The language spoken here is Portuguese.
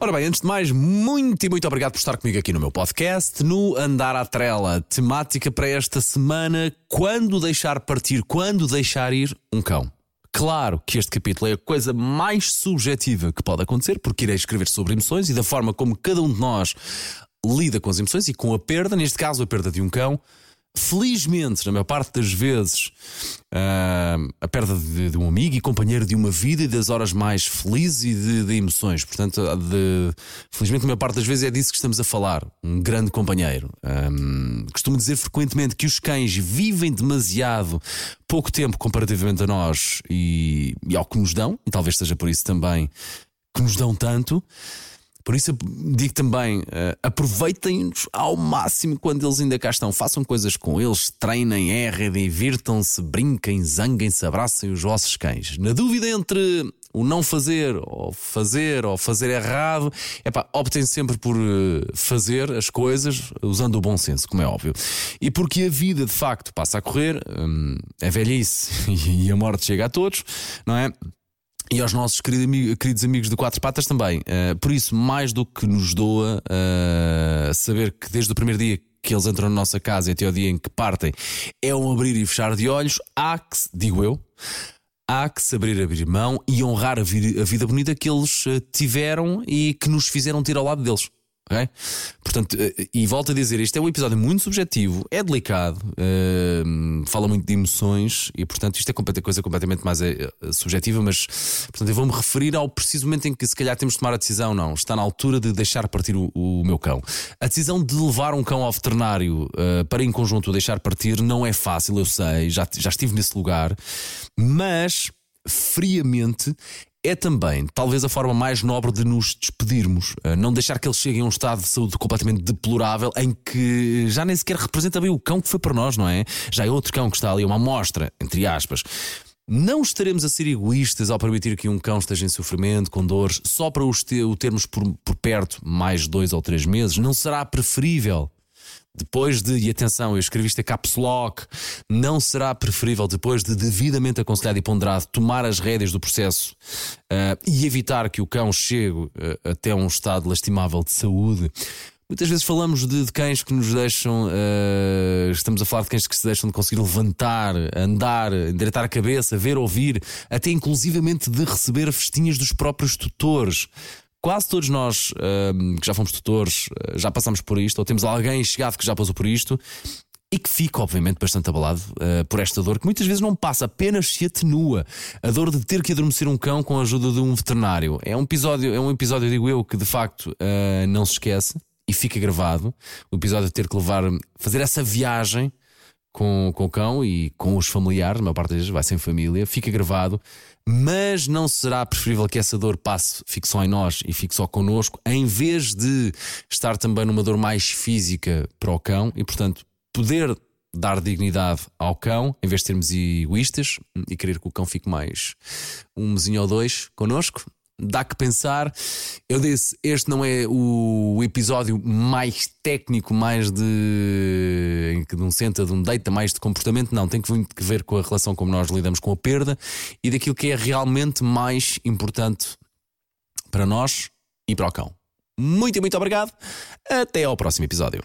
Ora bem, antes de mais, muito e muito obrigado por estar comigo aqui no meu podcast, no Andar à Trela. Temática para esta semana: quando deixar partir, quando deixar ir um cão. Claro que este capítulo é a coisa mais subjetiva que pode acontecer, porque irei escrever sobre emoções e da forma como cada um de nós lida com as emoções e com a perda, neste caso a perda de um cão. Felizmente, na maior parte das vezes, uh, a perda de, de, um amigo e companheiro de uma vida e das horas mais felizes e de, de emoções. Portanto, de, felizmente, na maior parte das vezes é disso que estamos a falar. Um grande companheiro. Um, costumo dizer frequentemente que os cães vivem demasiado pouco tempo comparativamente a nós e, e ao que nos dão, e talvez seja por isso também que nos dão tanto. Por isso digo também: uh, aproveitem-nos ao máximo quando eles ainda cá estão. Façam coisas com eles, treinem, errem, divirtam-se, brinquem, zanguem-se, abracem os vossos cães. Na dúvida entre o não fazer ou fazer ou fazer errado, é pá, optem sempre por uh, fazer as coisas usando o bom senso, como é óbvio. E porque a vida de facto passa a correr, um, é velhice e a morte chega a todos, não é? E aos nossos queridos amigos de Quatro Patas também. Uh, por isso, mais do que nos doa uh, saber que desde o primeiro dia que eles entram na nossa casa e até o dia em que partem é um abrir e fechar de olhos, há que, digo eu, há que saber abrir mão e honrar a, vida, a vida bonita que eles eh, tiveram e que nos fizeram ter ao lado deles. Portanto, eh, e volto a dizer, este é um episódio muito subjetivo, é delicado, uh, fala muito de emoções e, portanto, isto é coisa completamente mais uh, subjetiva, mas, portanto, eu vou-me referir ao preciso momento em que, se calhar, temos de tomar a decisão, não, está na altura de deixar partir o, o meu cão. A decisão de levar um cão ao veterinário uh, para, em conjunto, deixar partir não é fácil, eu sei, já, já estive nesse lugar, mas friamente é também, talvez, a forma mais nobre de nos despedirmos. Eh, não deixar que eles cheguem a um estado de saúde completamente deplorável em que já nem sequer representa bem o cão que foi para nós, não é? Já é outro cão que está ali, uma amostra, entre aspas. Não estaremos a ser egoístas ao permitir que um cão esteja em sofrimento, com dores, só para o termos por, por perto mais dois ou três meses? Não será preferível depois de, e atenção, eu escrevi isto a caps lock, não será preferível, depois de devidamente aconselhado e ponderado, tomar as rédeas do processo uh, e evitar que o cão chegue uh, até um estado lastimável de saúde? Muitas vezes falamos de, de cães que nos deixam, uh, estamos a falar de cães que se deixam de conseguir levantar, andar, endireitar a cabeça, ver, ouvir, até inclusivamente de receber festinhas dos próprios tutores quase todos nós uh, que já fomos tutores uh, já passamos por isto, ou temos alguém chegado que já passou por isto. E que fica, obviamente, bastante abalado uh, por esta dor, que muitas vezes não passa, apenas se atenua. A dor de ter que adormecer um cão com a ajuda de um veterinário. É um episódio, é um episódio, digo eu, que de facto uh, não se esquece e fica gravado. O episódio de ter que levar, fazer essa viagem com, com o cão e com os familiares, a maior parte das vezes vai sem família, fica gravado mas não será preferível que essa dor passe, fique só em nós e fique só connosco, em vez de estar também numa dor mais física para o cão e, portanto, poder dar dignidade ao cão, em vez de sermos egoístas e querer que o cão fique mais um mesinho ou dois connosco, dá que pensar. Eu disse, este não é o episódio mais técnico, mais de, de um centro, de um data, mais de comportamento. Não, tem que muito que ver com a relação como nós lidamos com a perda e daquilo que é realmente mais importante para nós e para o cão. Muito, muito obrigado. Até ao próximo episódio.